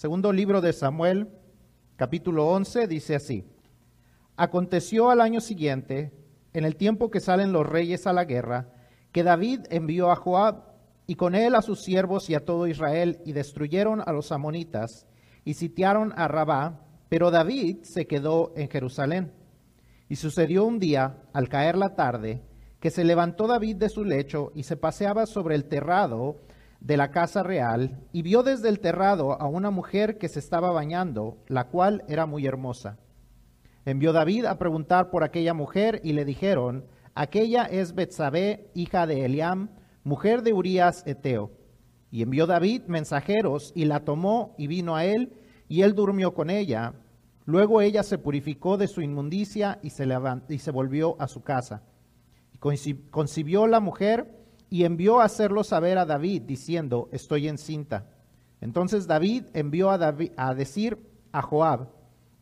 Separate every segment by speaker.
Speaker 1: Segundo libro de Samuel, capítulo 11, dice así. Aconteció al año siguiente, en el tiempo que salen los reyes a la guerra, que David envió a Joab y con él a sus siervos y a todo Israel y destruyeron a los amonitas y sitiaron a Rabá, pero David se quedó en Jerusalén. Y sucedió un día, al caer la tarde, que se levantó David de su lecho y se paseaba sobre el terrado de la casa real y vio desde el terrado a una mujer que se estaba bañando, la cual era muy hermosa. Envió David a preguntar por aquella mujer y le dijeron, aquella es Betsabé, hija de Eliam, mujer de Urías Eteo. Y envió David mensajeros y la tomó y vino a él y él durmió con ella. Luego ella se purificó de su inmundicia y se, y se volvió a su casa. Y concibió la mujer y envió a hacerlo saber a David, diciendo, estoy encinta. Entonces David envió a, decir a Joab,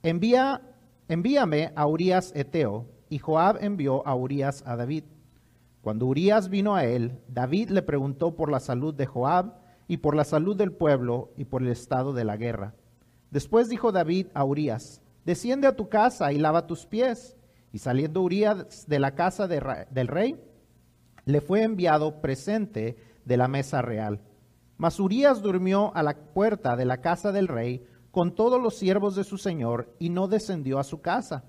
Speaker 1: Envía, envíame a Urias Eteo. Y Joab envió a Urias a David. Cuando Urias vino a él, David le preguntó por la salud de Joab y por la salud del pueblo y por el estado de la guerra. Después dijo David a Urias, desciende a tu casa y lava tus pies. Y saliendo Urias de la casa del rey, le fue enviado presente de la mesa real. Mas Urias durmió a la puerta de la casa del rey con todos los siervos de su señor y no descendió a su casa.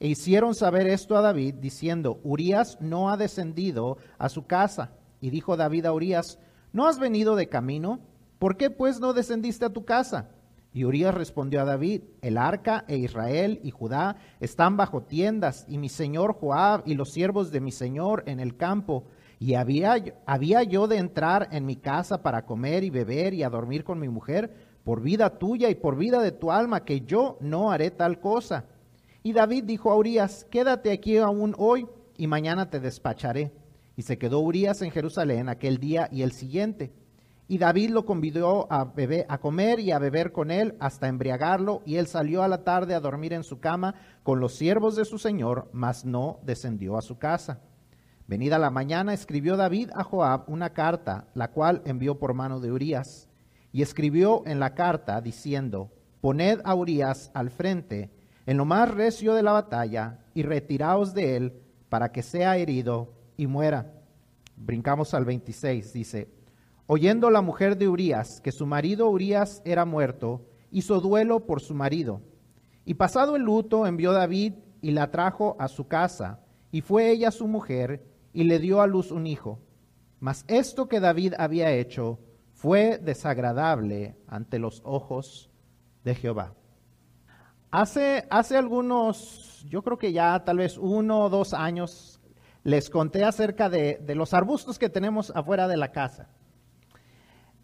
Speaker 1: E hicieron saber esto a David, diciendo, Urias no ha descendido a su casa. Y dijo David a Urias, ¿no has venido de camino? ¿Por qué pues no descendiste a tu casa? Y Urias respondió a David, el arca e Israel y Judá están bajo tiendas, y mi señor Joab y los siervos de mi señor en el campo. Y había, había yo de entrar en mi casa para comer y beber y a dormir con mi mujer, por vida tuya y por vida de tu alma, que yo no haré tal cosa. Y David dijo a Urias, quédate aquí aún hoy, y mañana te despacharé. Y se quedó Urias en Jerusalén aquel día y el siguiente. Y David lo convidó a, beber, a comer y a beber con él hasta embriagarlo, y él salió a la tarde a dormir en su cama con los siervos de su señor, mas no descendió a su casa. Venida la mañana, escribió David a Joab una carta, la cual envió por mano de Urías, y escribió en la carta diciendo, Poned a Urías al frente, en lo más recio de la batalla, y retiraos de él, para que sea herido y muera. Brincamos al 26, dice, Oyendo la mujer de Urías que su marido Urías era muerto, hizo duelo por su marido. Y pasado el luto, envió David y la trajo a su casa, y fue ella su mujer, y le dio a luz un hijo. Mas esto que David había hecho fue desagradable ante los ojos de Jehová. Hace, hace algunos, yo creo que ya tal vez uno o dos años, les conté acerca de, de los arbustos que tenemos afuera de la casa.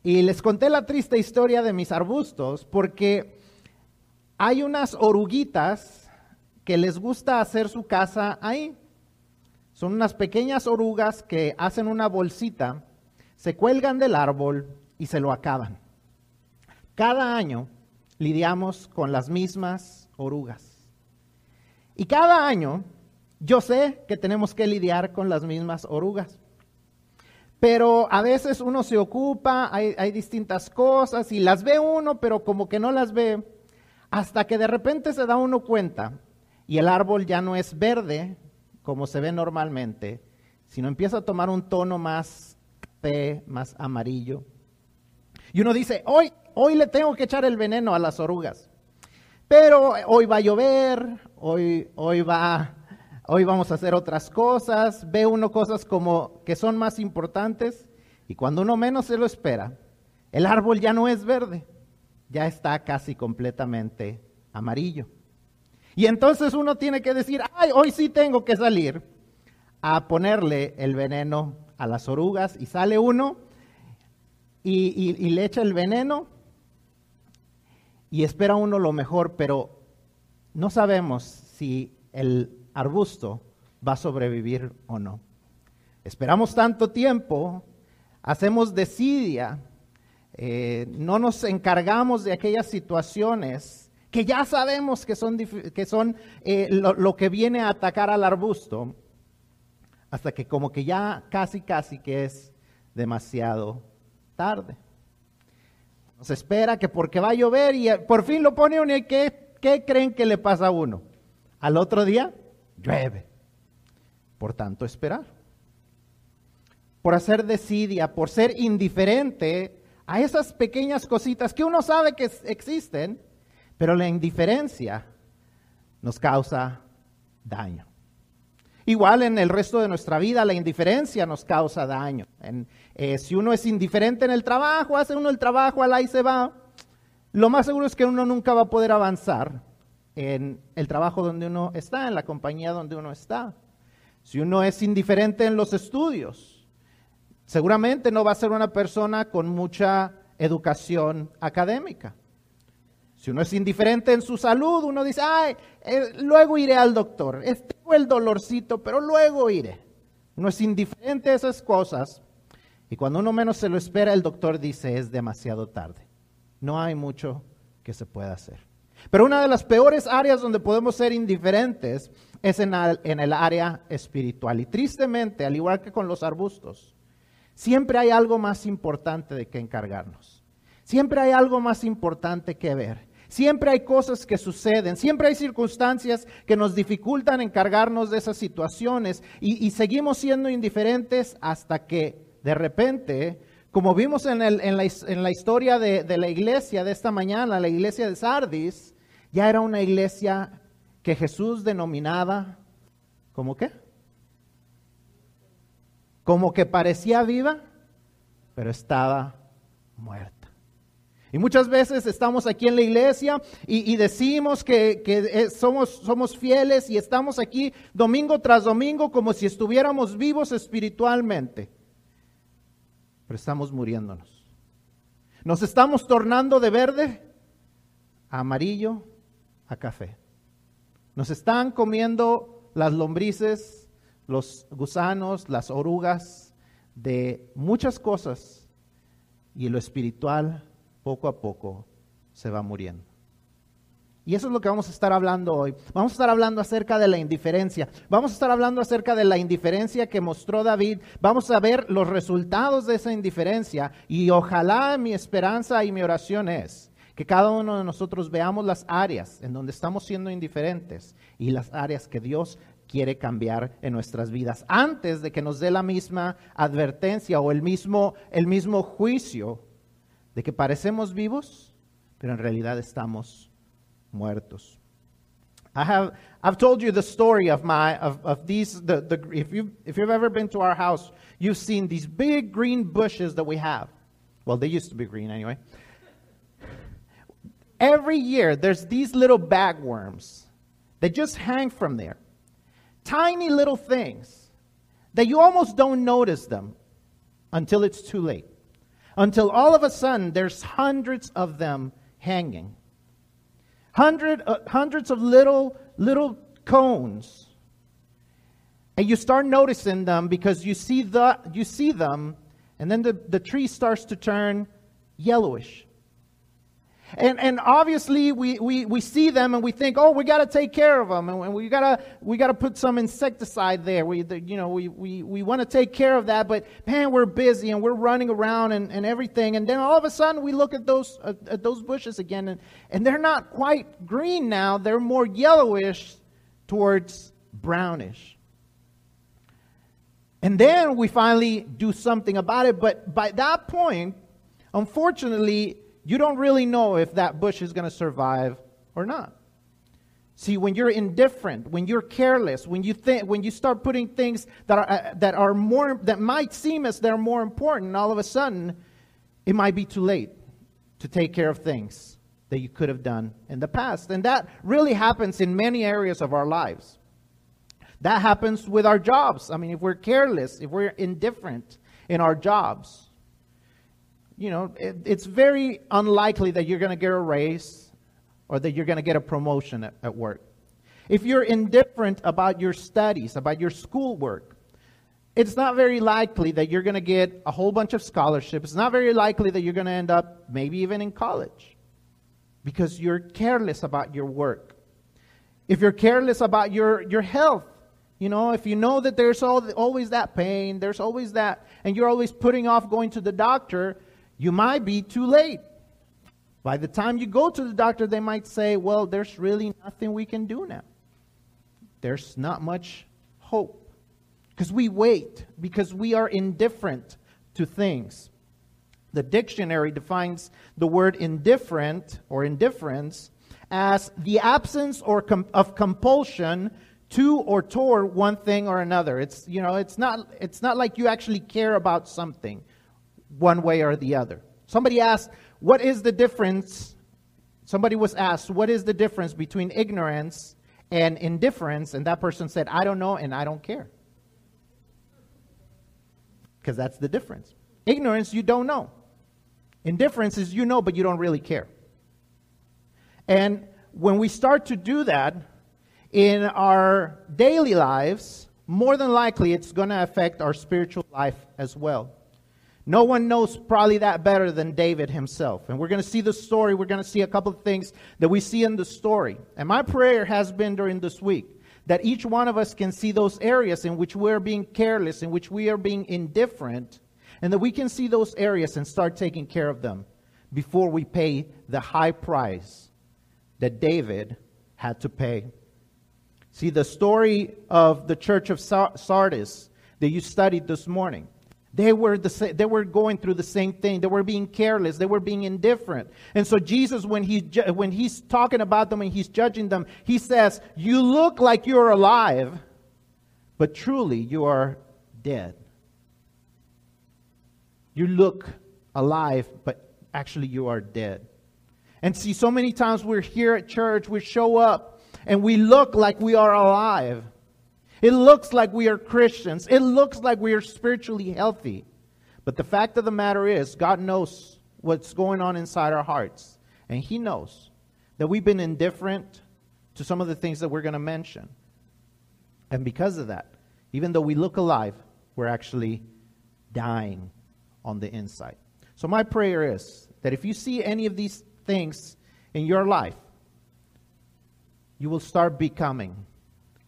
Speaker 1: Y les conté la triste historia de mis arbustos porque hay unas oruguitas que les gusta hacer su casa ahí. Son unas pequeñas orugas que hacen una bolsita, se cuelgan del árbol y se lo acaban. Cada año lidiamos con las mismas orugas. Y cada año yo sé que tenemos que lidiar con las mismas orugas. Pero a veces uno se ocupa, hay, distintas cosas y las ve uno, pero como que no las ve, hasta que de repente se da uno cuenta y el árbol ya no es verde como se ve normalmente, sino empieza a tomar un tono más café, más amarillo. Y uno dice, hoy, hoy le tengo que echar el veneno a las orugas. Pero hoy va a llover, hoy, hoy va hoy vamos a hacer otras cosas, ve uno cosas como que son más importantes y cuando uno menos se lo espera, el árbol ya no es verde, ya está casi completamente amarillo. Y entonces uno tiene que decir, ay, hoy sí tengo que salir a ponerle el veneno a las orugas y sale uno y, y le echa el veneno y espera uno lo mejor, pero no sabemos si el arbusto va a sobrevivir o no. Esperamos tanto tiempo, hacemos desidia, eh, no nos encargamos de aquellas situaciones que ya sabemos que son, que son eh, lo, que viene a atacar al arbusto, hasta que como que ya casi, casi que es demasiado tarde. Se espera que porque va a llover y por fin lo pone uno y ¿qué, ¿qué creen que le pasa a uno? Al otro día, llueve. Por tanto, esperar. Por hacer desidia, por ser indiferente a esas pequeñas cositas que uno sabe que existen, pero la indiferencia nos causa daño. Igual en el resto de nuestra vida la indiferencia nos causa daño. Eh, si uno es indiferente en el trabajo, hace uno el trabajo, al ahí se va, lo más seguro es que uno nunca va a poder avanzar en el trabajo donde uno está, en la compañía donde uno está. Si uno es indiferente en los estudios, seguramente no va a ser una persona con mucha educación académica. Si uno es indiferente en su salud, uno dice, ay, eh, luego iré al doctor. Tengo el dolorcito, pero luego iré. Uno es indiferente a esas cosas. Y cuando uno menos se lo espera, el doctor dice, es demasiado tarde. No hay mucho que se pueda hacer. Pero una de las peores áreas donde podemos ser indiferentes es en, el área espiritual. Y tristemente, al igual que con los arbustos, siempre hay algo más importante de que encargarnos. Siempre hay algo más importante que ver. Siempre hay cosas que suceden, siempre hay circunstancias que nos dificultan encargarnos de esas situaciones y, seguimos siendo indiferentes hasta que de repente, como vimos en, la, historia de, la iglesia de esta mañana, la iglesia de Sardis, ya era una iglesia que Jesús denominaba, ¿cómo qué? Como que parecía viva, pero estaba muerta. Y muchas veces estamos aquí en la iglesia y, decimos que, eh, somos, somos fieles y estamos aquí domingo tras domingo como si estuviéramos vivos espiritualmente. Pero estamos muriéndonos. Nos estamos tornando de verde a amarillo a café. Nos están comiendo las lombrices, los gusanos, las orugas de muchas cosas y lo espiritual poco a poco se va muriendo. Y eso es lo que vamos a estar hablando hoy. Vamos a estar hablando acerca de la indiferencia. Vamos a estar hablando acerca de la indiferencia que mostró David. Vamos a ver los resultados de esa indiferencia. Y ojalá mi esperanza y mi oración es que cada uno de nosotros veamos las áreas en donde estamos siendo indiferentes y las áreas que Dios quiere cambiar en nuestras vidas antes de que nos dé la misma advertencia o el mismo, el mismo juicio de que parecemos vivos, pero en realidad estamos muertos. I have I've told you the story of my of, of these the, the if you if you've ever been to our house, you've seen these big green bushes that we have. Well, they used to be green anyway. Every year there's these little bagworms that just hang from there. Tiny little things that you almost don't notice them until it's too late until all of a sudden there's hundreds of them hanging. Hundred, uh, hundreds of little, little cones. And you start noticing them because you see, the, you see them, and then the, the tree starts to turn yellowish. And, and obviously we, we, we see them and we think, oh, we got to take care of them and we got to we got to put some insecticide there. We, the, you know, we, we, we want to take care of that, but man, we're busy and we're running around and, and everything. And then all of a sudden we look at those, uh, at those bushes again and, and they're not quite green now. They're more yellowish towards brownish. And then we finally do something about it. But by that point, unfortunately, you don't really know if that bush is going to survive or not. See, when you're indifferent, when you're careless, when you think, when you start putting things that are uh, that are more that might seem as they're more important, all of a sudden, it might be too late to take care of things that you could have done in the past, and that really happens in many areas of our lives. That happens with our jobs. I mean, if we're careless, if we're indifferent in our jobs, you know, it, it's very unlikely that you're going to get a raise or that you're going to get a promotion at, at work. If you're indifferent about your studies, about your schoolwork, it's not very likely that you're going to get a whole bunch of scholarships. It's not very likely that you're going to end up maybe even in college because you're careless about your work. If you're careless about your, your health, you know, if you know that there's always that pain, there's always that, and you're always putting off going to the doctor, you might be too late By the time you go to the doctor, they might say, well, there's really nothing we can do now. There's not much hope. Because we wait, because we are indifferent to things. The dictionary defines the word indifferent or indifference as the absence or com- of compulsion to or toward one thing or another. It's you know, it's not it's not like you actually care about something one way or the other. Somebody asked, "What is the difference?" Somebody was asked, "What is the difference between ignorance and indifference?" And that person said, "I don't know and I don't care." Because that's the difference. Ignorance, you don't know. Indifference is you know, but you don't really care. And when we start to do that in our daily lives, more than likely it's going to affect our spiritual life as well. No one knows probably that better than David himself. And we're going to see the story. We're going to see a couple of things that we see in the story. And my prayer has been during this week that each one of us can see those areas in which we're being careless, in which we are being indifferent, and that we can see those areas and start taking care of them before we pay the high price that David had to pay. See, the story of the church of Sardis that you studied this morning, they were, the, they were going through the same thing. They were being careless. They were being indifferent. And so Jesus, when, he, when he's talking about them and he's judging them, he says, You look like you're alive, but truly you are dead. You look alive, but actually you are dead. And see, so many times we're here at church, we show up, and we look like we are alive. It looks like we are Christians. It looks like we are spiritually healthy. But the fact of the matter is, God knows what's going on inside our hearts. And He knows that we've been indifferent to some of the things that we're going to mention. And because of that, even though we look alive, we're actually dying on the inside. So, my prayer is that if you see any of these things in your life, you will start becoming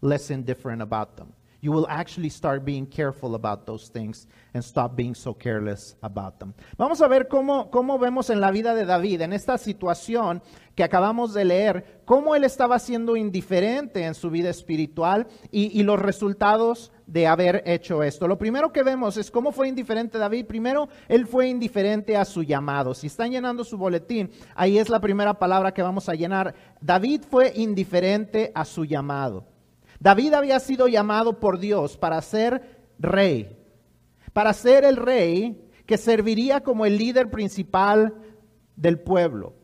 Speaker 1: less indifferent about them. You will actually start being careful about those things and stop being so careless about them. Vamos a ver cómo, cómo vemos en la vida de David, en esta situación que acabamos de leer, cómo él estaba siendo indiferente en su vida espiritual y, y los resultados de haber hecho esto. Lo primero que vemos es cómo fue indiferente David. Primero, él fue indiferente a su llamado. Si están llenando su boletín, ahí es la primera palabra que vamos a llenar. David fue indiferente a su llamado. David había sido llamado por Dios para ser rey, para ser el rey que serviría como el líder principal del pueblo.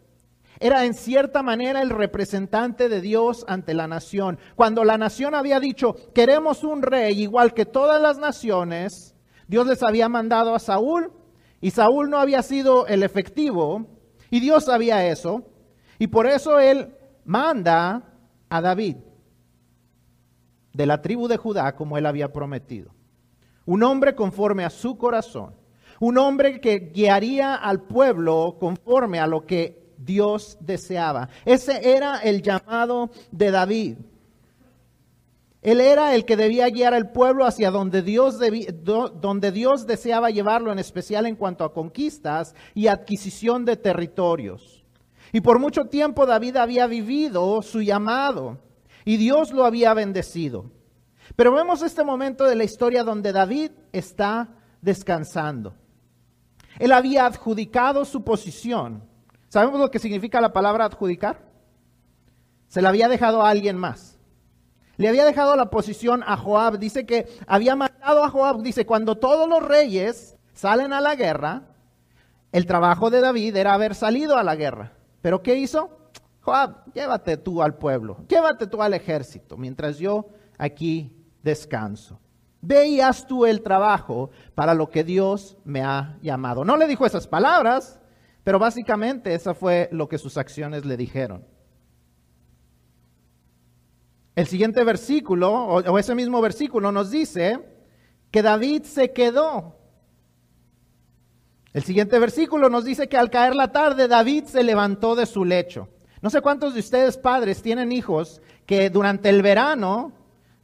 Speaker 1: Era en cierta manera el representante de Dios ante la nación. Cuando la nación había dicho, queremos un rey igual que todas las naciones, Dios les había mandado a Saúl y Saúl no había sido el efectivo y Dios sabía eso. Y por eso él manda a David de la tribu de Judá como él había prometido. Un hombre conforme a su corazón. Un hombre que guiaría al pueblo conforme a lo que Dios deseaba. Ese era el llamado de David. Él era el que debía guiar al pueblo hacia donde Dios, donde Dios deseaba llevarlo, en especial en cuanto a conquistas y adquisición de territorios. Y por mucho tiempo David había vivido su llamado y Dios lo había bendecido. Pero vemos este momento de la historia donde David está descansando. Él había adjudicado su posición ¿Sabemos lo que significa la palabra adjudicar? Se la había dejado a alguien más. Le había dejado la posición a Joab. Dice que había matado a Joab. Dice, cuando todos los reyes salen a la guerra, el trabajo de David era haber salido a la guerra. ¿Pero qué hizo? Joab, llévate tú al pueblo, llévate tú al ejército, mientras yo aquí descanso. Ve y haz tú el trabajo para lo que Dios me ha llamado. No le dijo esas palabras, pero básicamente eso fue lo que sus acciones le dijeron. El siguiente versículo, o, ese mismo versículo, nos dice que David se quedó. El siguiente versículo nos dice que al caer la tarde David se levantó de su lecho. No sé cuántos de ustedes padres tienen hijos que durante el verano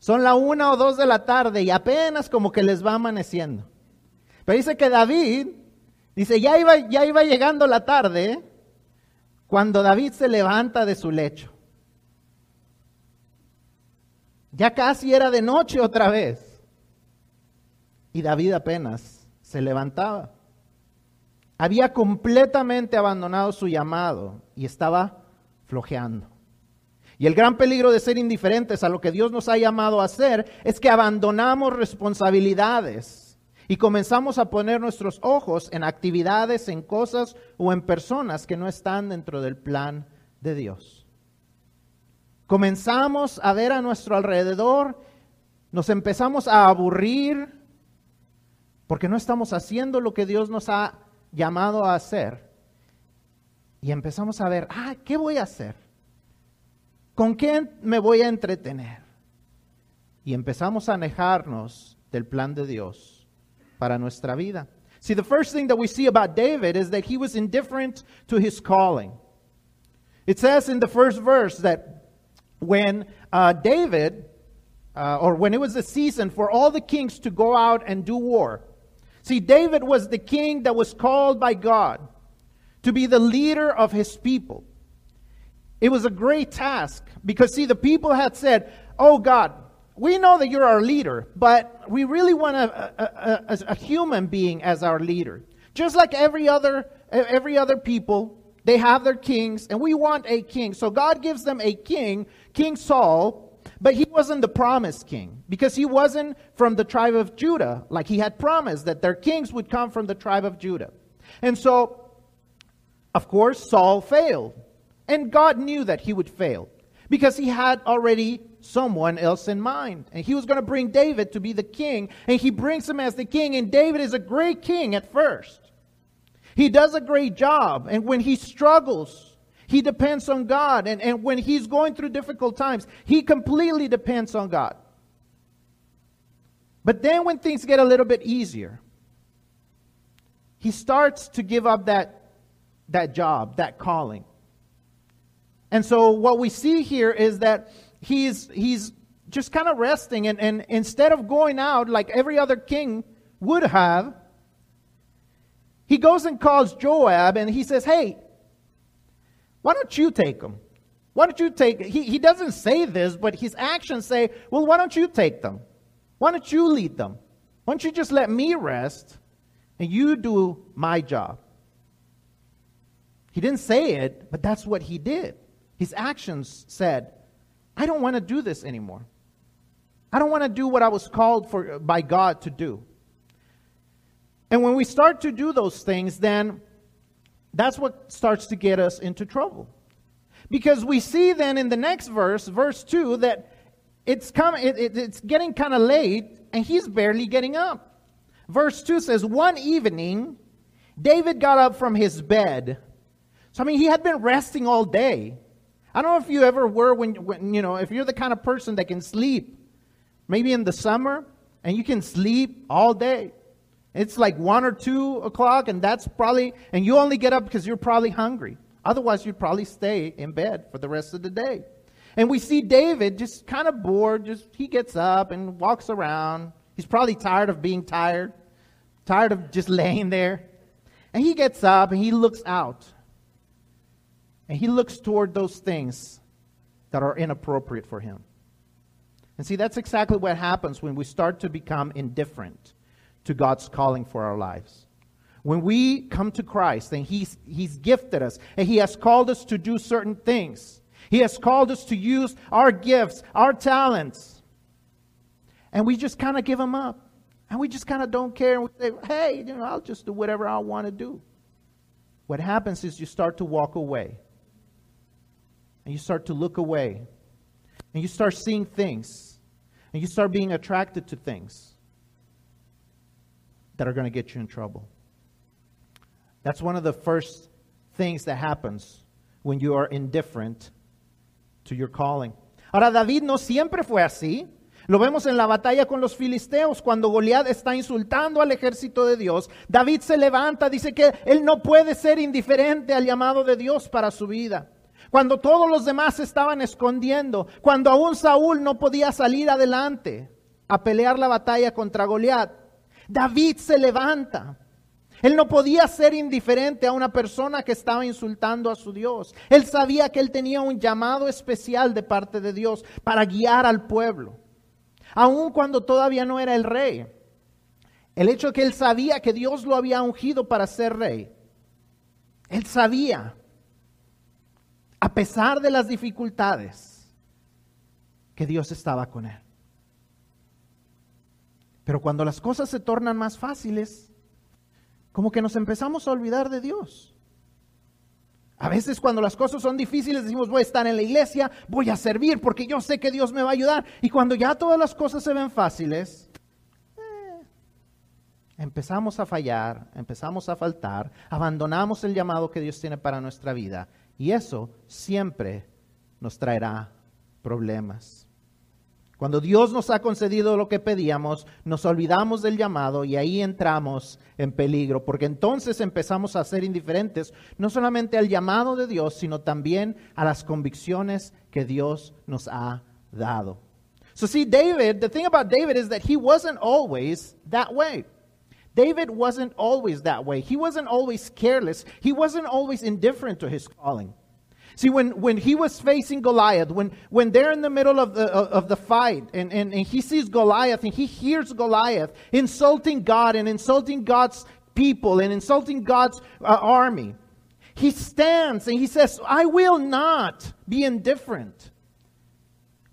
Speaker 1: son la una o dos de la tarde y apenas como que les va amaneciendo. Pero dice que David Dice, ya iba, ya iba llegando la tarde cuando David se levanta de su lecho. Ya casi era de noche otra vez. Y David apenas se levantaba. Había completamente abandonado su llamado y estaba flojeando. Y el gran peligro de ser indiferentes a lo que Dios nos ha llamado a hacer es que abandonamos responsabilidades y comenzamos a poner nuestros ojos en actividades, en cosas o en personas que no están dentro del plan de Dios. Comenzamos a ver a nuestro alrededor, nos empezamos a aburrir porque no estamos haciendo lo que Dios nos ha llamado a hacer. Y empezamos a ver, ah, ¿qué voy a hacer? ¿Con qué me voy a entretener? Y empezamos a alejarnos del plan de Dios para nuestra vida. See, the first thing that we see about David is that he was indifferent to his calling. It says in the first verse that when uh, David, uh, or when it was the season for all the kings to go out and do war, see, David was the king that was called by God to be the leader of his people. It was a great task because, see, the people had said, Oh God, we know that you're our leader, but we really want a, a, a, a, human being as our leader. Just like every other, every other people, they have their kings, and we want a king. So God gives them a king, King Saul, but he wasn't the promised king because he wasn't from the tribe of Judah, like he had promised that their kings would come from the tribe of Judah. And so, of course, Saul failed. And God knew that he would fail because he had already someone else in mind. And he was going to bring David to be the king, and he brings him as the king. And David is a great king at first. He does a great job, and when he struggles, he depends on God. And, and when he's going through difficult times, he completely depends on God. But then when things get a little bit easier, he starts to give up that, that job, that calling. And so what we see here is that he's, he's just kind of resting. And, and instead of going out like every other king would have, he goes and calls Joab and he says, Hey, why don't you take them? Why don't you take he, he doesn't say this, but his actions say, Well, why don't you take them? Why don't you lead them? Why don't you just let me rest and you do my job? He didn't say it, but that's what he did. His actions said, I don't want to do this anymore. I don't want to do what I was called for uh, by God to do. And when we start to do those things, then that's what starts to get us into trouble. Because we see then in the next verse, verse 2, that it's, coming, it, it, it's getting kind of late and he's barely getting up. Verse 2 says, One evening, David got up from his bed. So, I mean, he had been resting all day. I don't know if you ever were when, when, you know, if you're the kind of person that can sleep, maybe in the summer, and you can sleep all day. It's like one or two o'clock, and that's probably, and you only get up because you're probably hungry. Otherwise, you'd probably stay in bed for the rest of the day. And we see David just kind of bored, just he gets up and walks around. He's probably tired of being tired, tired of just laying there. And he gets up and he looks out. And he looks toward those things that are inappropriate for him. And see, that's exactly what happens when we start to become indifferent to God's calling for our lives. When we come to Christ and he's, he's gifted us and He has called us to do certain things, He has called us to use our gifts, our talents, and we just kind of give them up. And we just kind of don't care. And we say, hey, you know, I'll just do whatever I want to do. What happens is you start to walk away and you start to look away and you start seeing things and you start being attracted to things that are going to get you in trouble. That's one of the first things that happens when you are indifferent to your calling. Ahora, David no siempre fue así. Lo vemos en la batalla con los filisteos, cuando Goliat está insultando al ejército de Dios. David se levanta, dice que él no puede ser indiferente al llamado de Dios para su vida cuando todos los demás estaban escondiendo, cuando aún Saúl no podía salir adelante a pelear la batalla contra Goliat. David se levanta. Él no podía ser indiferente a una persona que estaba insultando a su Dios. Él sabía que él tenía un llamado especial de parte de Dios para guiar al pueblo, aun cuando todavía no era el rey. El hecho de que él sabía que Dios lo había ungido para ser rey. Él sabía, a pesar de las dificultades, que Dios estaba con él. Pero cuando las cosas se tornan más fáciles, como que nos empezamos a olvidar de Dios. A veces cuando las cosas son difíciles decimos voy a estar en la iglesia, voy a servir porque yo sé que Dios me va a ayudar. Y cuando ya todas las cosas se ven fáciles, eh, empezamos a fallar, empezamos a faltar, abandonamos el llamado que Dios tiene para nuestra vida. Y eso siempre nos traerá problemas. Cuando Dios nos ha concedido lo que pedíamos, nos olvidamos del llamado y ahí entramos en peligro, porque entonces empezamos a ser indiferentes no solamente al llamado de Dios, sino también a las convicciones que Dios nos ha dado. So see, David, the thing about David is that he wasn't always that way. David wasn't always that way. He wasn't always careless. He wasn't always indifferent to his calling. See, when, when he was facing Goliath, when, when they're in the middle of the, of the fight and, and, and he sees Goliath and he hears Goliath insulting God and insulting God's people and insulting God's uh, army, he stands and he says, I will not be indifferent.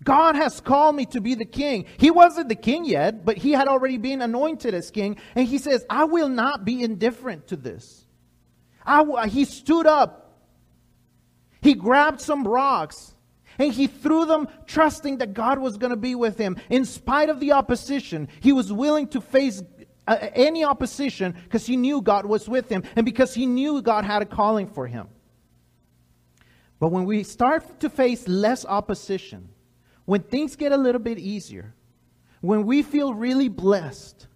Speaker 1: God has called me to be the king. He wasn't the king yet, but he had already been anointed as king. And he says, I will not be indifferent to this. I, he stood up he grabbed some rocks and he threw them, trusting that God was going to be with him. In spite of the opposition, he was willing to face uh, any opposition because he knew God was with him and because he knew God had a calling for him. But when we start to face less opposition, when things get a little bit easier, when we feel really blessed,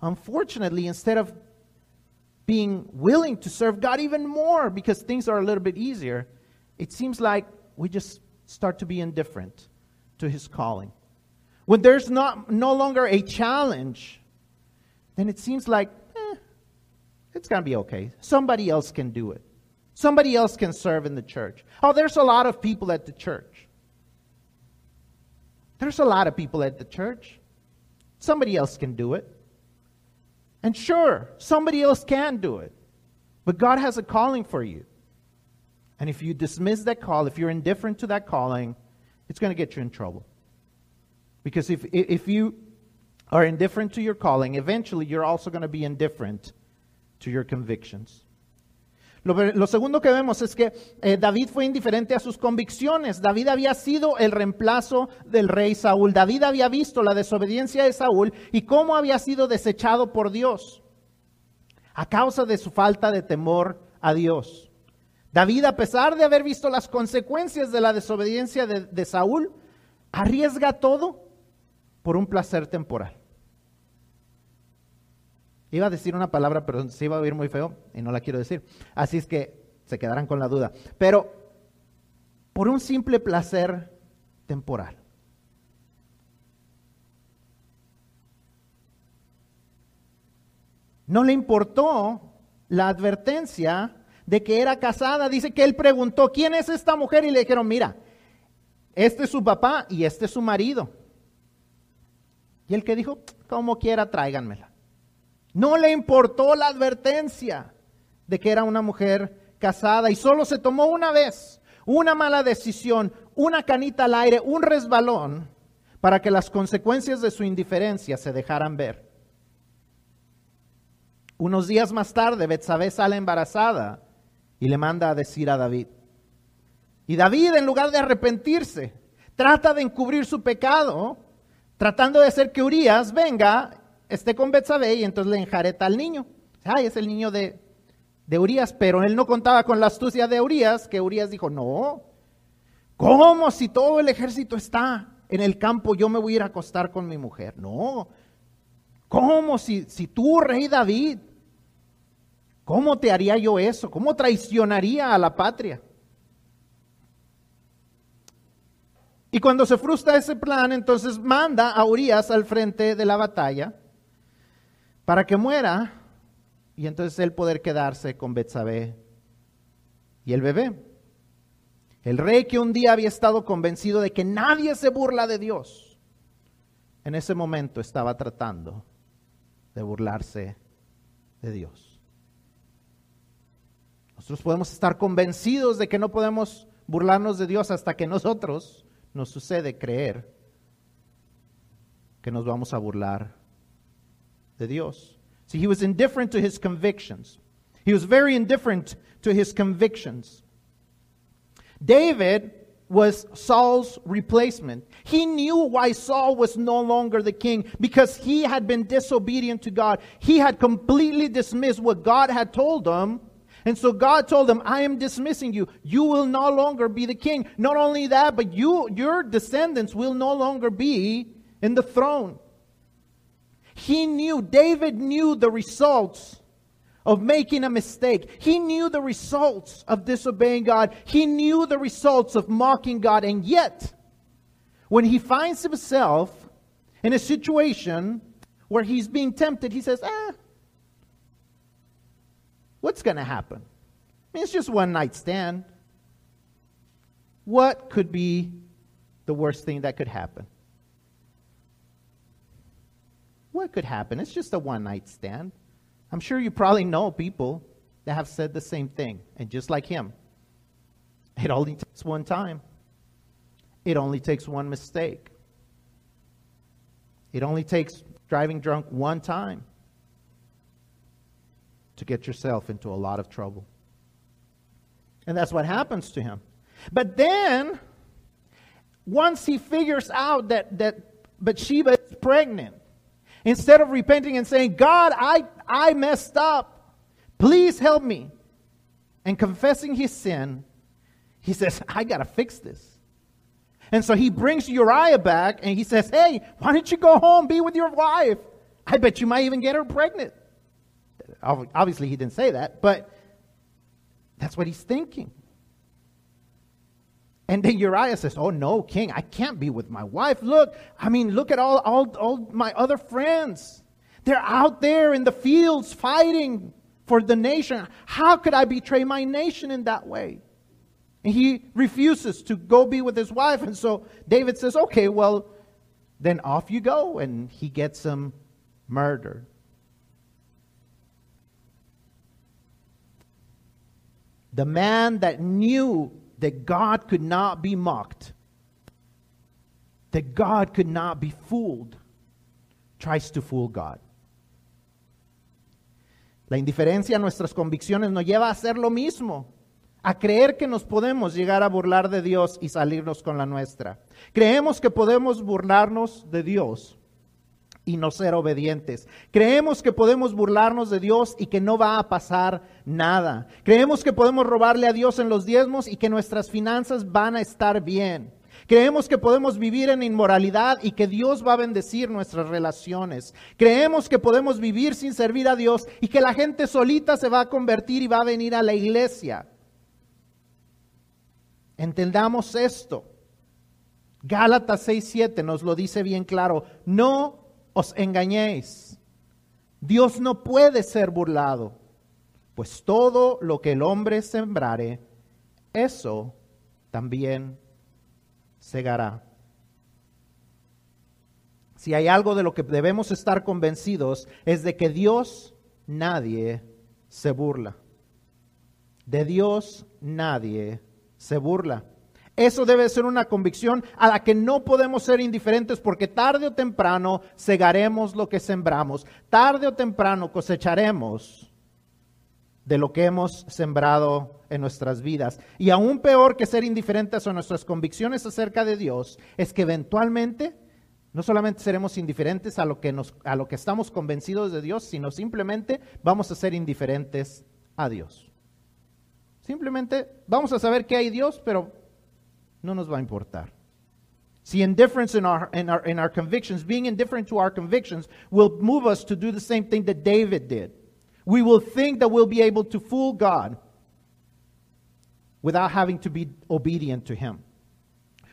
Speaker 1: unfortunately, instead of being willing to serve God even more because things are a little bit easier, it seems like we just start to be indifferent to His calling. When there's not, no longer a challenge, then it seems like eh, it's going to be okay. Somebody else can do it. Somebody else can serve in the church. Oh, there's a lot of people at the church. There's a lot of people at the church. Somebody else can do it. And sure, somebody else can do it. But God has a calling for you. And if you dismiss that call, if you're indifferent to that calling, it's going to get you in trouble. Because if, if you are indifferent to your calling, eventually you're also going to be indifferent to your convictions. Lo, segundo que vemos es que eh, David fue indiferente a sus convicciones. David había sido el reemplazo del rey Saúl. David había visto la desobediencia de Saúl y cómo había sido desechado por Dios a causa de su falta de temor a Dios. David, a pesar de haber visto las consecuencias de la desobediencia de, de Saúl, arriesga todo por un placer temporal. Iba a decir una palabra, pero se iba a oír muy feo y no la quiero decir. Así es que se quedarán con la duda. Pero por un simple placer temporal. No le importó la advertencia de que era casada. Dice que él preguntó, ¿quién es esta mujer? Y le dijeron, mira, este es su papá y este es su marido. Y el que dijo, como quiera, tráiganmela. No le importó la advertencia de que era una mujer casada y solo se tomó una vez, una mala decisión, una canita al aire, un resbalón, para que las consecuencias de su indiferencia se dejaran ver. Unos días más tarde, Betsabé sale embarazada y le manda a decir a David. Y David, en lugar de arrepentirse, trata de encubrir su pecado, tratando de hacer que Urias venga esté con Betsabé y entonces le enjareta al niño. Ay, es el niño de, de Urias, pero él no contaba con la astucia de Urias, que Urias dijo, no, ¿cómo si todo el ejército está en el campo, yo me voy a ir a acostar con mi mujer? No, ¿cómo si, si tú, rey David, cómo te haría yo eso? ¿Cómo traicionaría a la patria? Y cuando se frustra ese plan, entonces manda a Urias al frente de la batalla para que muera y entonces él poder quedarse con Betsabé y el bebé. El rey que un día había estado convencido de que nadie se burla de Dios, en ese momento estaba tratando de burlarse de Dios. Nosotros podemos estar convencidos de que no podemos burlarnos de Dios hasta que nosotros nos sucede creer que nos vamos a burlar de Dios. See, he was indifferent to his convictions. He was very indifferent to his convictions. David was Saul's replacement. He knew why Saul was no longer the king because he had been disobedient to God. He had completely dismissed what God had told him. And so God told him, I am dismissing you. You will no longer be the king. Not only that, but you, your descendants will no longer be in the throne. He knew, David knew the results of making a mistake. He knew the results of disobeying God. He knew the results of mocking God. And yet, when he finds himself in a situation where he's being tempted, he says, eh, what's going to happen? I mean, it's just one night stand. What could be the worst thing that could happen? What could happen? It's just a one night stand. I'm sure you probably know people that have said the same thing. And just like him, it only takes one time, it only takes one mistake. It only takes driving drunk one time to get yourself into a lot of trouble. And that's what happens to him. But then, once he figures out that, that Bathsheba is pregnant, Instead of repenting and saying, God, I, I messed up. Please help me. And confessing his sin, he says, I got to fix this. And so he brings Uriah back and he says, Hey, why don't you go home, be with your wife? I bet you might even get her pregnant. Obviously, he didn't say that, but that's what he's thinking. And then Uriah says, Oh no, king, I can't be with my wife. Look, I mean, look at all, all, all my other friends. They're out there in the fields fighting for the nation. How could I betray my nation in that way? And he refuses to go be with his wife. And so David says, Okay, well, then off you go. And he gets him murdered. The man that knew that God could not be mocked, that God could not be fooled, tries to fool God. La indiferencia a nuestras convicciones nos lleva a hacer lo mismo, a creer que nos podemos llegar a burlar de Dios y salirnos con la nuestra. Creemos que podemos burlarnos de Dios y no ser obedientes. Creemos que podemos burlarnos de Dios y que no va a pasar nada. Creemos que podemos robarle a Dios en los diezmos y que nuestras finanzas van a estar bien. Creemos que podemos vivir en inmoralidad y que Dios va a bendecir nuestras relaciones. Creemos que podemos vivir sin servir a Dios y que la gente solita se va a convertir y va a venir a la iglesia. Entendamos esto. Gálatas 6:7 nos lo dice bien claro. No os engañéis. Dios no puede ser burlado, pues todo lo que el hombre sembrare, eso también segará. Si hay algo de lo que debemos estar convencidos es de que Dios nadie se burla. De Dios nadie se burla. Eso debe ser una convicción a la que no podemos ser indiferentes porque tarde o temprano segaremos lo que sembramos. Tarde o temprano cosecharemos de lo que hemos sembrado en nuestras vidas. Y aún peor que ser indiferentes a nuestras convicciones acerca de Dios es que eventualmente no solamente seremos indiferentes a lo que, nos, a lo que estamos convencidos de Dios, sino simplemente vamos a ser indiferentes a Dios. Simplemente vamos a saber que hay Dios, pero no nos va a importar. See, indifference in our, in, our, in our convictions, being indifferent to our convictions, will move us to do the same thing that David did. We will think that we'll be able to fool God without having to be obedient to Him.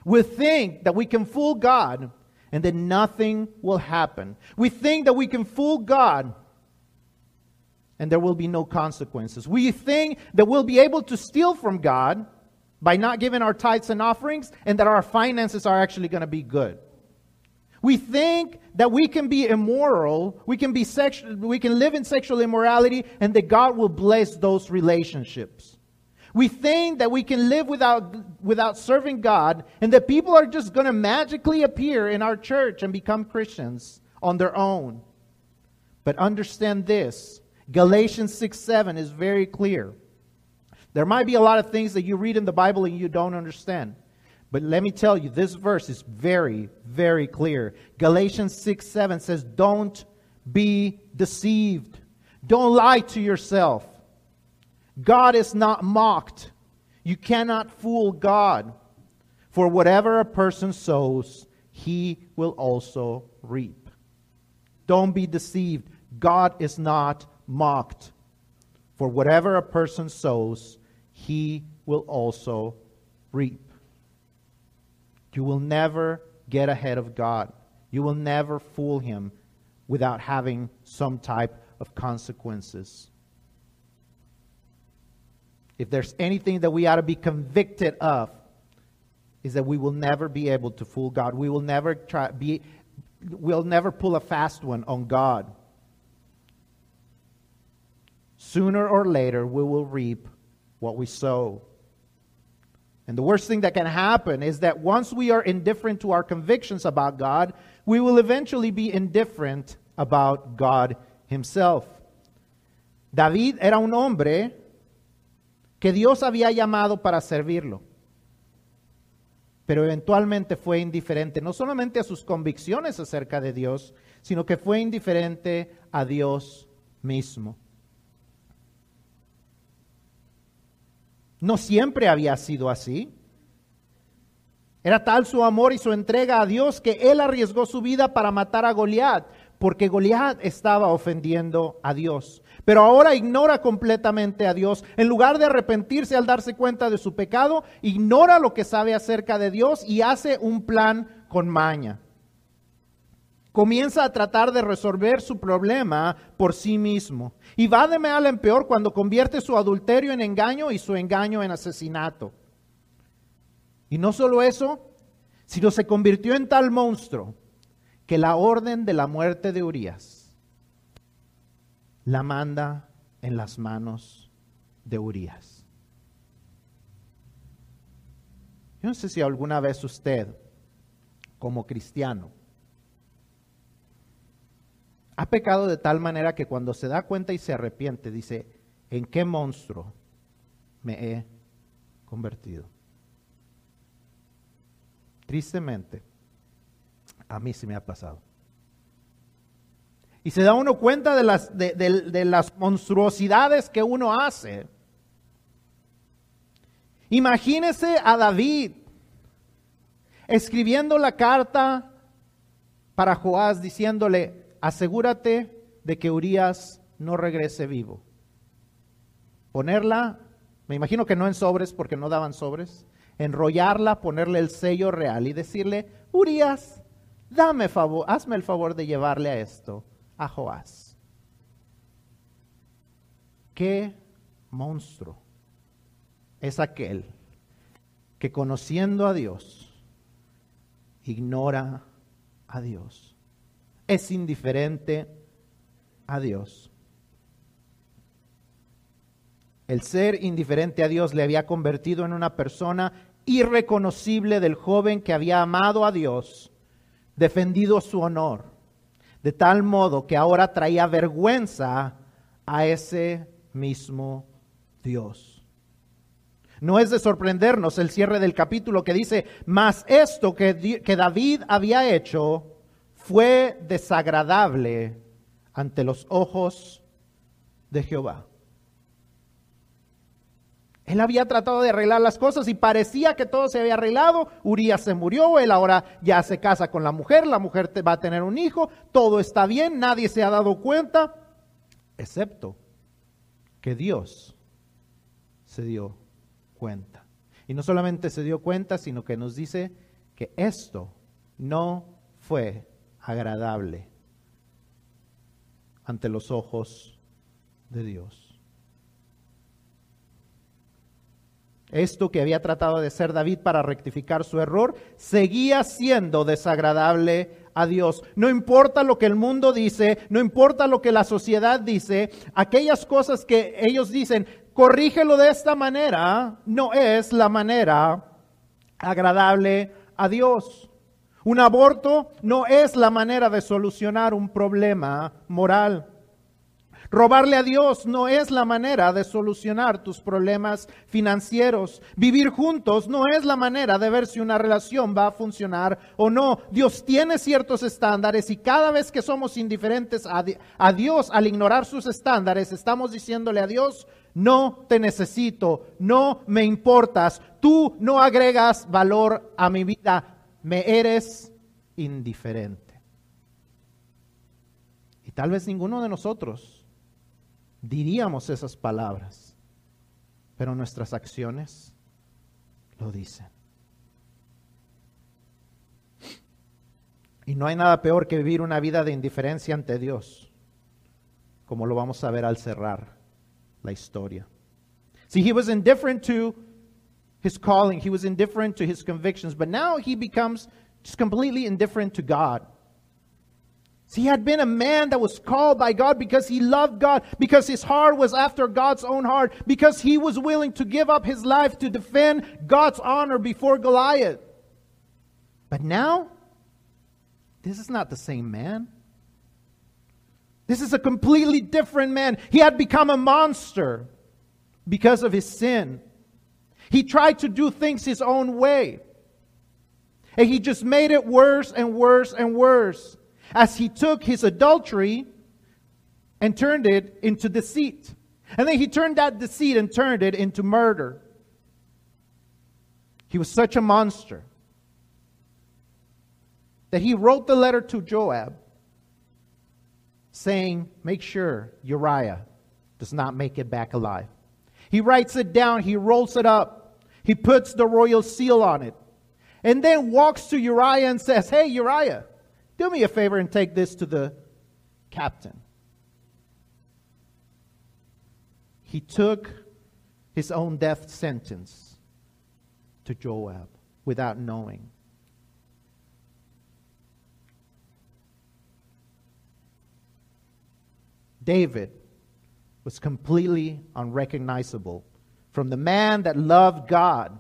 Speaker 1: We think that we can fool God and that nothing will happen. We think that we can fool God and there will be no consequences. We think that we'll be able to steal from God by not giving our tithes and offerings and that our finances are actually going to be good. We think that we can be immoral, we can be sexual, we can live in sexual immorality and that God will bless those relationships. We think that we can live without, without serving God and that people are just going to magically appear in our church and become Christians on their own. But understand this Galatians 6 7 is very clear. There might be a lot of things that you read in the Bible and you don't understand. But let me tell you, this verse is very, very clear. Galatians 6 7 says, Don't be deceived. Don't lie to yourself. God is not mocked. You cannot fool God. For whatever a person sows, he will also reap. Don't be deceived. God is not mocked. For whatever a person sows, he will also reap. You will never get ahead of God. You will never fool him without having some type of consequences. If there's anything that we ought to be convicted of, is that we will never be able to fool God. We will never try be we'll never pull a fast one on God. Sooner or later we will reap what we sow. And the worst thing that can happen is that once we are indifferent to our convictions about God, we will eventually be indifferent about God Himself. David era un hombre que Dios había llamado para servirlo. Pero eventualmente fue indiferente no solamente a sus convicciones acerca de Dios, sino que fue indiferente a Dios mismo. No siempre había sido así. Era tal su amor y su entrega a Dios que él arriesgó su vida para matar a Goliat, porque Goliat estaba ofendiendo a Dios pero ahora ignora completamente a Dios. En lugar de arrepentirse al darse cuenta de su pecado, ignora lo que sabe acerca de Dios y hace un plan con maña. Comienza a tratar de resolver su problema por sí mismo. Y va de mal en peor cuando convierte su adulterio en engaño y su engaño en asesinato. Y no solo eso, sino se convirtió en tal monstruo que la orden de la muerte de Urias la manda en las manos de Urias. Yo no sé si alguna vez usted, como cristiano, ha pecado de tal manera que cuando se da cuenta y se arrepiente, dice, ¿en qué monstruo me he convertido? Tristemente, a mí sí me ha pasado. Y se da uno cuenta de las, de, las monstruosidades que uno hace. Imagínese a David escribiendo la carta para Joás diciéndole, asegúrate de que Urias no regrese vivo. Ponerla, me imagino que no en sobres porque no daban sobres, enrollarla, ponerle el sello real y decirle, Urias, dame favor, hazme el favor de llevarle a esto a Joás. ¿Qué monstruo es aquel que conociendo a Dios ignora a Dios? Es indiferente a Dios. El ser indiferente a Dios le había convertido en una persona irreconocible del joven que había amado a Dios, defendido su honor de tal modo que ahora traía vergüenza a ese mismo Dios. No es de sorprendernos el cierre del capítulo que dice, mas esto que, que David había hecho fue desagradable ante los ojos de Jehová. Él había tratado de arreglar las cosas y parecía que todo se había arreglado. Urias se murió, él ahora ya se casa con la mujer, la mujer va a tener un hijo, todo está bien, nadie se ha dado cuenta, excepto que Dios se dio cuenta. Y no solamente se dio cuenta, sino que nos dice que esto no fue agradable ante los ojos de Dios. Esto que había tratado de hacer David para rectificar su error seguía siendo desagradable a Dios. No importa lo que el mundo dice, no importa lo que la sociedad dice, aquellas cosas que ellos dicen, corrígelo de esta manera, no es la manera agradable a Dios. Un aborto no es la manera de solucionar un problema moral. Robarle a Dios no es la manera de solucionar tus problemas financieros. Vivir juntos no es la manera de ver si una relación va a funcionar o no. Dios tiene ciertos estándares y cada vez que somos indiferentes a, Dios al ignorar sus estándares, estamos diciéndole a Dios, no te necesito, no me importas, tú no agregas valor a mi vida, me eres indiferente. Y tal vez ninguno de nosotros diríamos esas palabras, pero nuestras acciones lo dicen. Y no hay nada peor que vivir una vida de indiferencia ante Dios, como lo vamos a ver al cerrar la historia. See, he was indifferent to his calling, he was indifferent to his convictions, but now he becomes just completely indifferent to God. See, he had been a man that was called by God because he loved God, because his heart was after God's own heart, because he was willing to give up his life to defend God's honor before Goliath. But now, this is not the same man. This is a completely different man. He had become a monster because of his sin. He tried to do things his own way. And he just made it worse and worse and worse as he took his adultery and turned it into deceit. And then he turned that deceit and turned it into murder. He was such a monster that he wrote the letter to Joab saying, Make sure Uriah does not make it back alive. He writes it down, he rolls it up, he puts the royal seal on it, and then walks to Uriah and says, Hey, Uriah, do me a favor and take this to the captain. He took his own death sentence to Joab without knowing. David was completely unrecognizable from the man that loved God.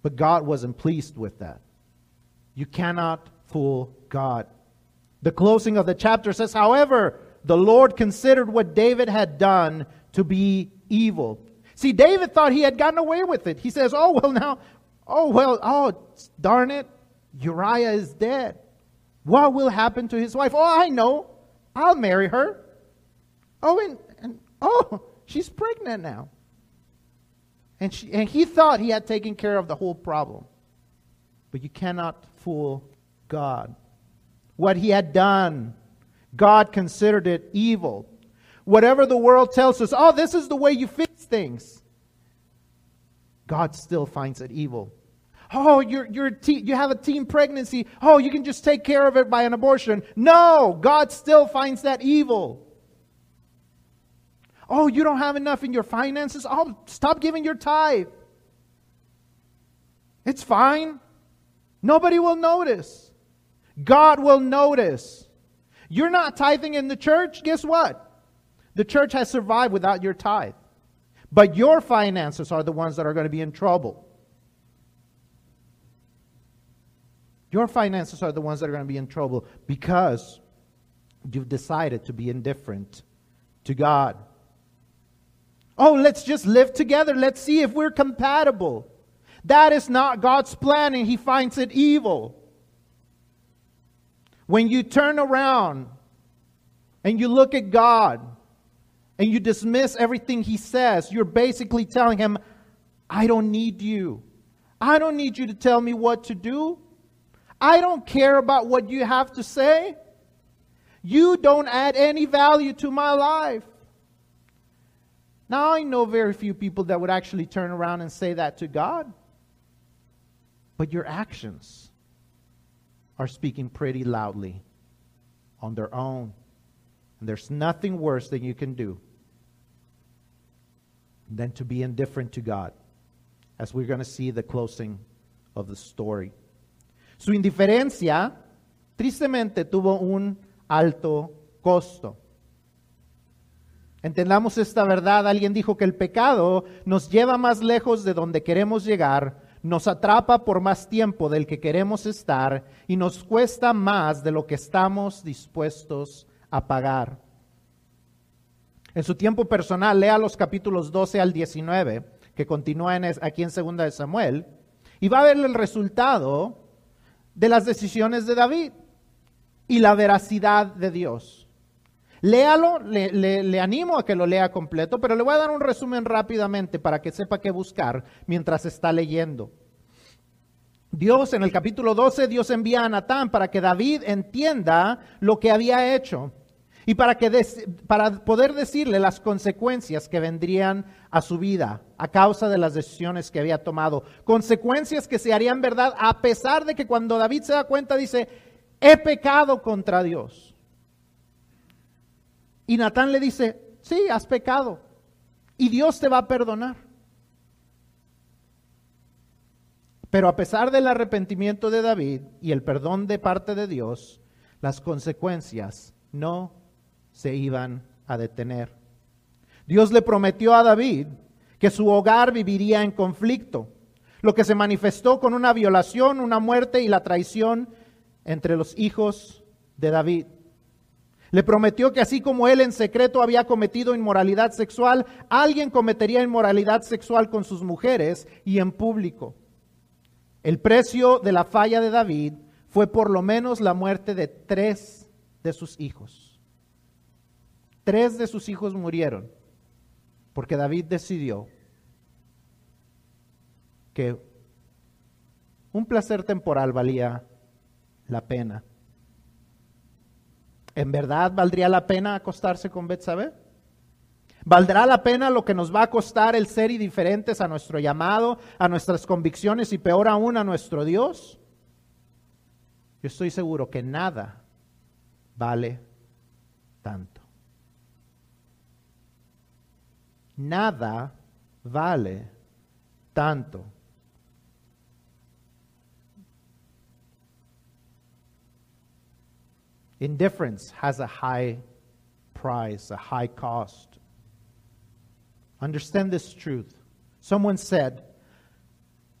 Speaker 1: But God wasn't pleased with that. You cannot fool God. The closing of the chapter says, however, the Lord considered what David had done to be evil. See, David thought he had gotten away with it. He says, oh, well, now, oh, well, oh, darn it, Uriah is dead. What will happen to his wife? Oh, I know. I'll marry her. Oh, and, and oh, she's pregnant now. And, she, and he thought he had taken care of the whole problem. But you cannot fool God. What he had done, God considered it evil. Whatever the world tells us, oh, this is the way you fix things, God still finds it evil. Oh, you're, you're te- you have a teen pregnancy. Oh, you can just take care of it by an abortion. No, God still finds that evil. Oh, you don't have enough in your finances. Oh, stop giving your tithe. It's fine. Nobody will notice. God will notice. You're not tithing in the church. Guess what? The church has survived without your tithe. But your finances are the ones that are going to be in trouble. Your finances are the ones that are going to be in trouble because you've decided to be indifferent to God. Oh, let's just live together. Let's see if we're compatible. That is not God's plan, and He finds it evil. When you turn around and you look at God and you dismiss everything He says, you're basically telling Him, I don't need you. I don't need you to tell me what to do. I don't care about what you have to say. You don't add any value to my life. Now, I know very few people that would actually turn around and say that to God. But your actions are speaking pretty loudly on their own. And there's nothing worse that you can do than to be indifferent to God, as we're going to see the closing of the story. Su indiferencia, tristemente, tuvo un alto costo. Entendamos esta verdad. Alguien dijo que el pecado nos lleva más lejos de donde queremos llegar, nos atrapa por más tiempo del que queremos estar y nos cuesta más de lo que estamos dispuestos a pagar. En su tiempo personal, lea los capítulos 12 al 19, que continúan aquí en Segunda de Samuel, y va a ver el resultado de las decisiones de David y la veracidad de Dios. Léalo, le, le, animo a que lo lea completo, pero le voy a dar un resumen rápidamente para que sepa qué buscar mientras está leyendo. Dios, en el capítulo 12, Dios envía a Natán para que David entienda lo que había hecho y para, que para poder decirle las consecuencias que vendrían a su vida a causa de las decisiones que había tomado. Consecuencias que se harían verdad a pesar de que cuando David se da cuenta dice, he pecado contra Dios. Y Natán le dice, sí, has pecado. Y Dios te va a perdonar. Pero a pesar del arrepentimiento de David y el perdón de parte de Dios, las consecuencias no se iban a detener. Dios le prometió a David que su hogar viviría en conflicto, lo que se manifestó con una violación, una muerte y la traición entre los hijos de David. Le prometió que así como él en secreto había cometido inmoralidad sexual, alguien cometería inmoralidad sexual con sus mujeres y en público. El precio de la falla de David fue por lo menos la muerte de tres de sus hijos. Tres de sus hijos murieron porque David decidió que un placer temporal valía la pena. ¿En verdad valdría la pena acostarse con Betsabé? ¿Valdrá la pena lo que nos va a costar el ser indiferentes a nuestro llamado, a nuestras convicciones y peor aún a nuestro Dios? Yo estoy seguro que nada vale tanto. Nada vale tanto. Indifference has a high price, a high cost. Understand this truth. Someone said,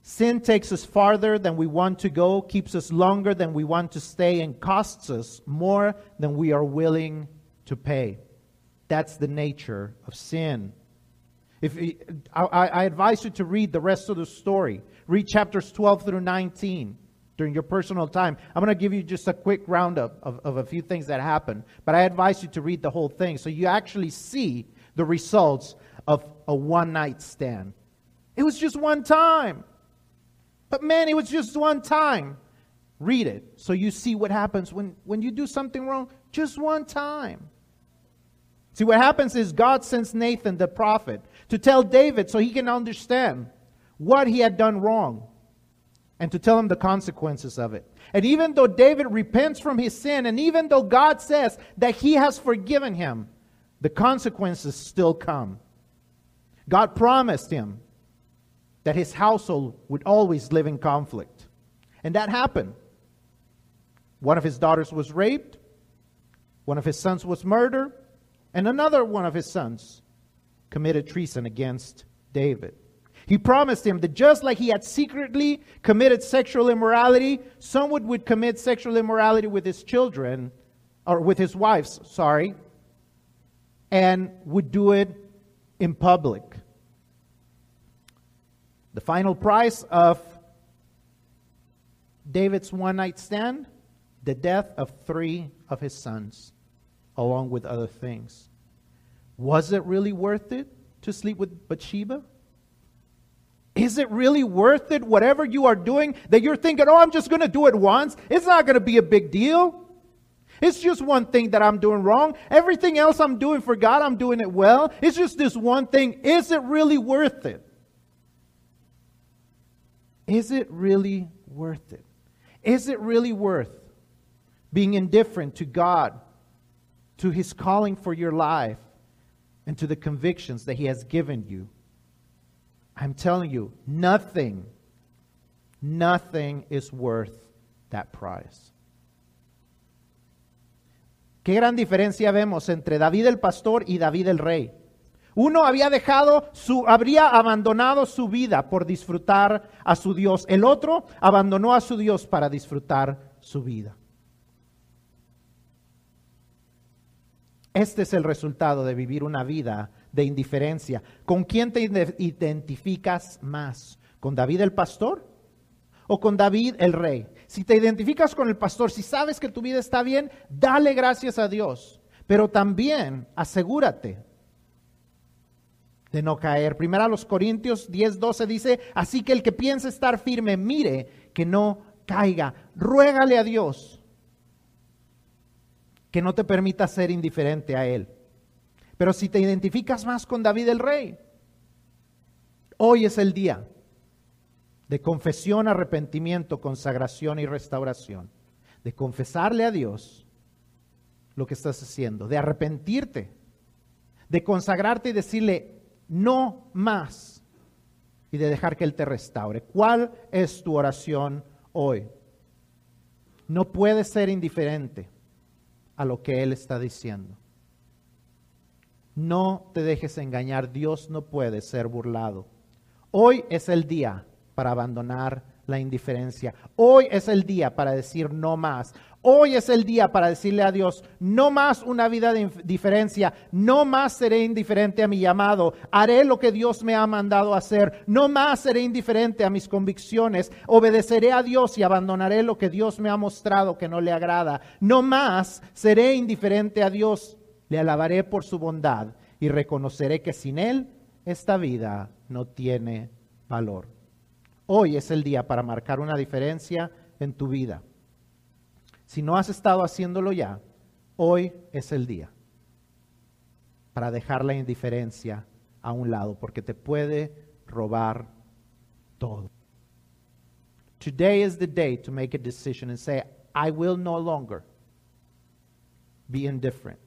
Speaker 1: Sin takes us farther than we want to go, keeps us longer than we want to stay, and costs us more than we are willing to pay. That's the nature of sin. If, eh, I, I advise you to read the rest of the story. Read chapters 12 through 19 during your personal time. I'm going to give you just a quick roundup of, of a few things that happened, but I advise you to read the whole thing so you actually see the results of a one night stand. It was just one time. But man, it was just one time. Read it so you see what happens when, when you do something wrong just one time. See, what happens is God sends Nathan, the prophet, to tell David so he can understand what he had done wrong and to tell him the consequences of it. And even though David repents from his sin, and even though God says that he has forgiven him, the consequences still come. God promised him that his household would always live in conflict. And that happened. One of his daughters was raped, one of his sons was murdered, and another one of his sons committed treason against David. He promised him that just like he had secretly committed sexual immorality, someone would commit sexual immorality with his children, or with his wives, sorry, and would do it in public. The final price of David's one night stand the death of three of his sons, along with other things. Was it really worth it to sleep with Bathsheba? Is it really worth it, whatever you are doing, that you're thinking, oh, I'm just going to do it once? It's not going to be a big deal. It's just one thing that I'm doing wrong. Everything else I'm doing for God, I'm doing it well. It's just this one thing. Is it really worth it? Is it really worth it? Is it really worth being indifferent to God to his calling for your life and to the convictions that he has given you. I'm telling you, nothing, nothing is worth that price. Qué gran diferencia vemos entre David el pastor y David el rey. Uno había dejado su, habría abandonado su vida por disfrutar a su Dios. El otro abandonó a su Dios para disfrutar su vida. Este es el resultado de vivir una vida de indiferencia. ¿Con quién te identificas más? ¿Con David el pastor o con David el rey? Si te identificas con el pastor, si sabes que tu vida está bien, dale gracias a Dios. Pero también asegúrate de no caer. Primero a los Corintios 10, 12 dice, así que el que piensa estar firme, mire que no caiga. Ruégale a Dios que no te permita ser indiferente a Él. Pero si te identificas más con David el rey, hoy es el día de confesión, arrepentimiento, consagración y restauración. De confesarle a Dios lo que estás haciendo, de arrepentirte, de consagrarte y decirle no más y de dejar que Él te restaure. ¿Cuál es tu oración hoy? No puedes ser indiferente a lo que Él está diciendo. No te dejes engañar, Dios no puede ser burlado. Hoy es el día para abandonar la indiferencia. Hoy es el día para decir no más. Hoy es el día para decirle a Dios, no más una vida de indiferencia, no más seré indiferente a mi llamado, haré lo que Dios me ha mandado hacer, no más seré indiferente a mis convicciones, obedeceré a Dios y abandonaré lo que Dios me ha mostrado que no le agrada, no más seré indiferente a Dios, le alabaré por su bondad y reconoceré que sin Él esta vida no tiene valor. Hoy es el día para marcar una diferencia en tu vida. Si no has estado haciéndolo ya, hoy es el día para dejar la indiferencia a un lado, porque te puede robar todo. Today is the day to make a decision and say, I will no longer be indifferent.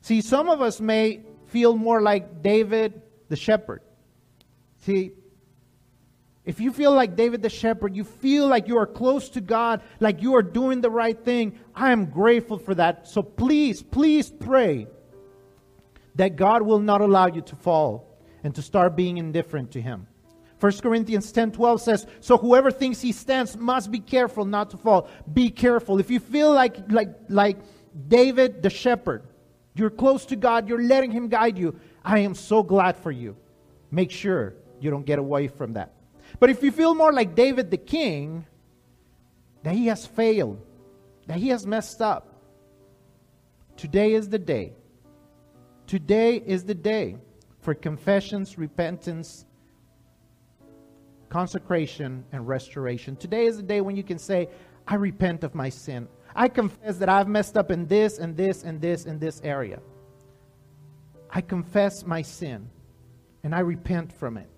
Speaker 1: See, some of us may feel more like David the shepherd. See, if you feel like David the shepherd, you feel like you are close to God, like you are doing the right thing, I am grateful for that. So please, please pray that God will not allow you to fall and to start being indifferent to Him. 1 Corinthians 10 12 says, So whoever thinks he stands must be careful not to fall. Be careful. If you feel like, like, like David the shepherd, you're close to God, you're letting Him guide you, I am so glad for you. Make sure you don't get away from that. But if you feel more like David the king, that he has failed, that he has messed up, today is the day. Today is the day for confessions, repentance, consecration, and restoration. Today is the day when you can say, I repent of my sin. I confess that I've messed up in this and this and this and this area. I confess my sin and I repent from it.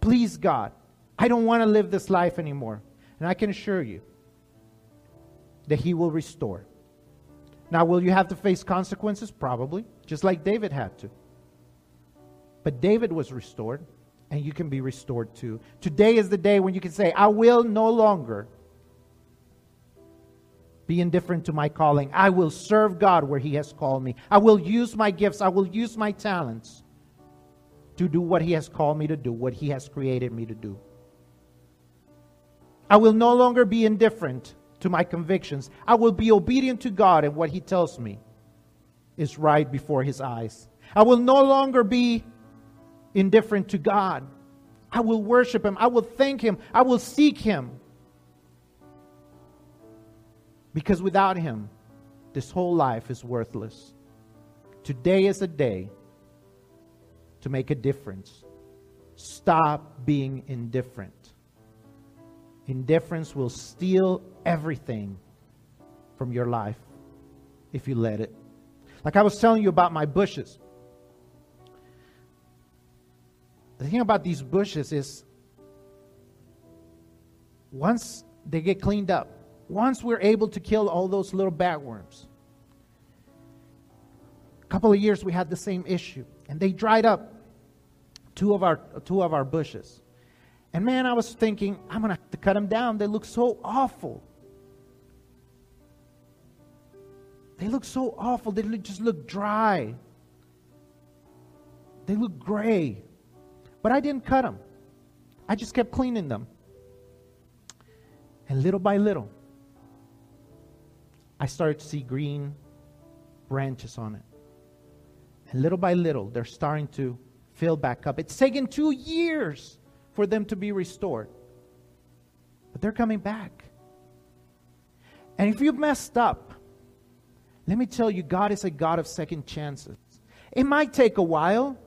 Speaker 1: Please, God, I don't want to live this life anymore. And I can assure you that He will restore. Now, will you have to face consequences? Probably, just like David had to. But David was restored, and you can be restored too. Today is the day when you can say, I will no longer be indifferent to my calling. I will serve God where He has called me. I will use my gifts, I will use my talents to do what He has called me to do, what He has created me to do. I will no longer be indifferent to my convictions. I will be obedient to God and what He tells me is right before His eyes. I will no longer be indifferent to God. I will worship Him. I will thank Him. I will seek Him. Because without Him, this whole life is worthless. Today is a day to make a difference. Stop being indifferent. Indifference will steal everything from your life if you let it. Like I was telling you about my bushes. The thing about these bushes is once they get cleaned up, once we're able to kill all those little bagworms, a couple of years we had the same issue, and they dried up two of our two of our bushes. And man, I was thinking, I'm gonna have to cut them down. They look so awful. They look so awful. They just look dry. They look gray. But I didn't cut them. I just kept cleaning them. And little by little, I started to see green branches on it. And little by little, they're starting to fill back up. It's taken two years for them to be restored. But they're coming back. And if you've messed up, let me tell you, God is a God of second chances. It might take a while,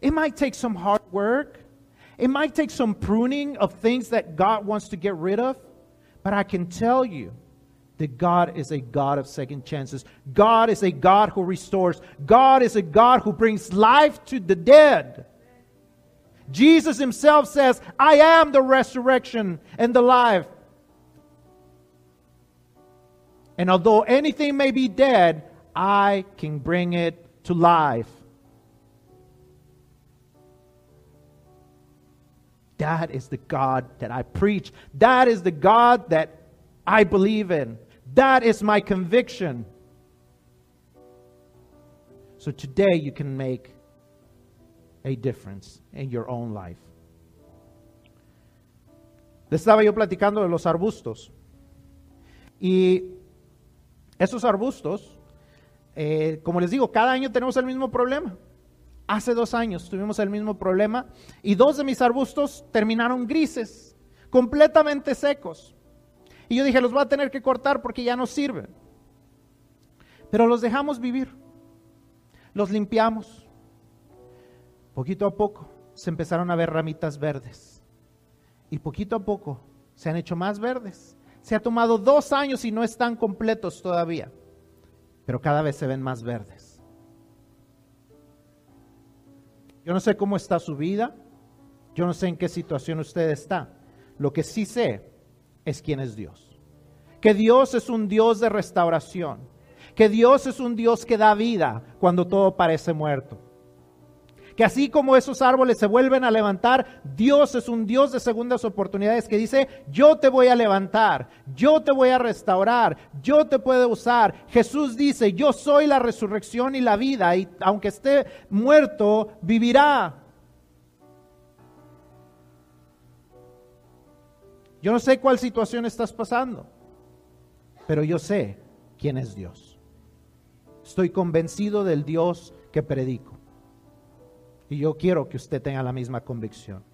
Speaker 1: it might take some hard work, it might take some pruning of things that God wants to get rid of, but I can tell you that God is a God of second chances. God is a God who restores. God is a God who brings life to the dead. Jesus himself says, I am the resurrection and the life. And although anything may be dead, I can bring it to life. That is the God that I preach. That is the God that I believe in. That is my conviction. So today you can make a difference in your own life. Le estaba yo platicando de los arbustos. Y esos arbustos, eh, como les digo, cada año tenemos el mismo problema. Hace dos años tuvimos el mismo problema y dos de mis arbustos terminaron grises, completamente secos. Y yo dije, los voy a tener que cortar porque ya no sirven. Pero los dejamos vivir. Los limpiamos. Poquito a poco se empezaron a ver ramitas verdes. Y poquito a poco se han hecho más verdes. Se ha tomado dos años y no están completos todavía. Pero cada vez se ven más verdes. Yo no sé cómo está su vida. Yo no sé en qué situación usted está. Lo que sí sé es quién es Dios. Que Dios es un Dios de restauración. Que Dios es un Dios que da vida cuando todo parece muerto. Que así como esos árboles se vuelven a levantar, Dios es un Dios de segundas oportunidades que dice, yo te voy a levantar, yo te voy a restaurar, yo te puedo usar. Jesús dice, yo soy la resurrección y la vida, y aunque esté muerto, vivirá. Yo no sé cuál situación estás pasando, pero yo sé quién es Dios. Estoy convencido del Dios que predico. Y yo quiero que usted tenga la misma convicción.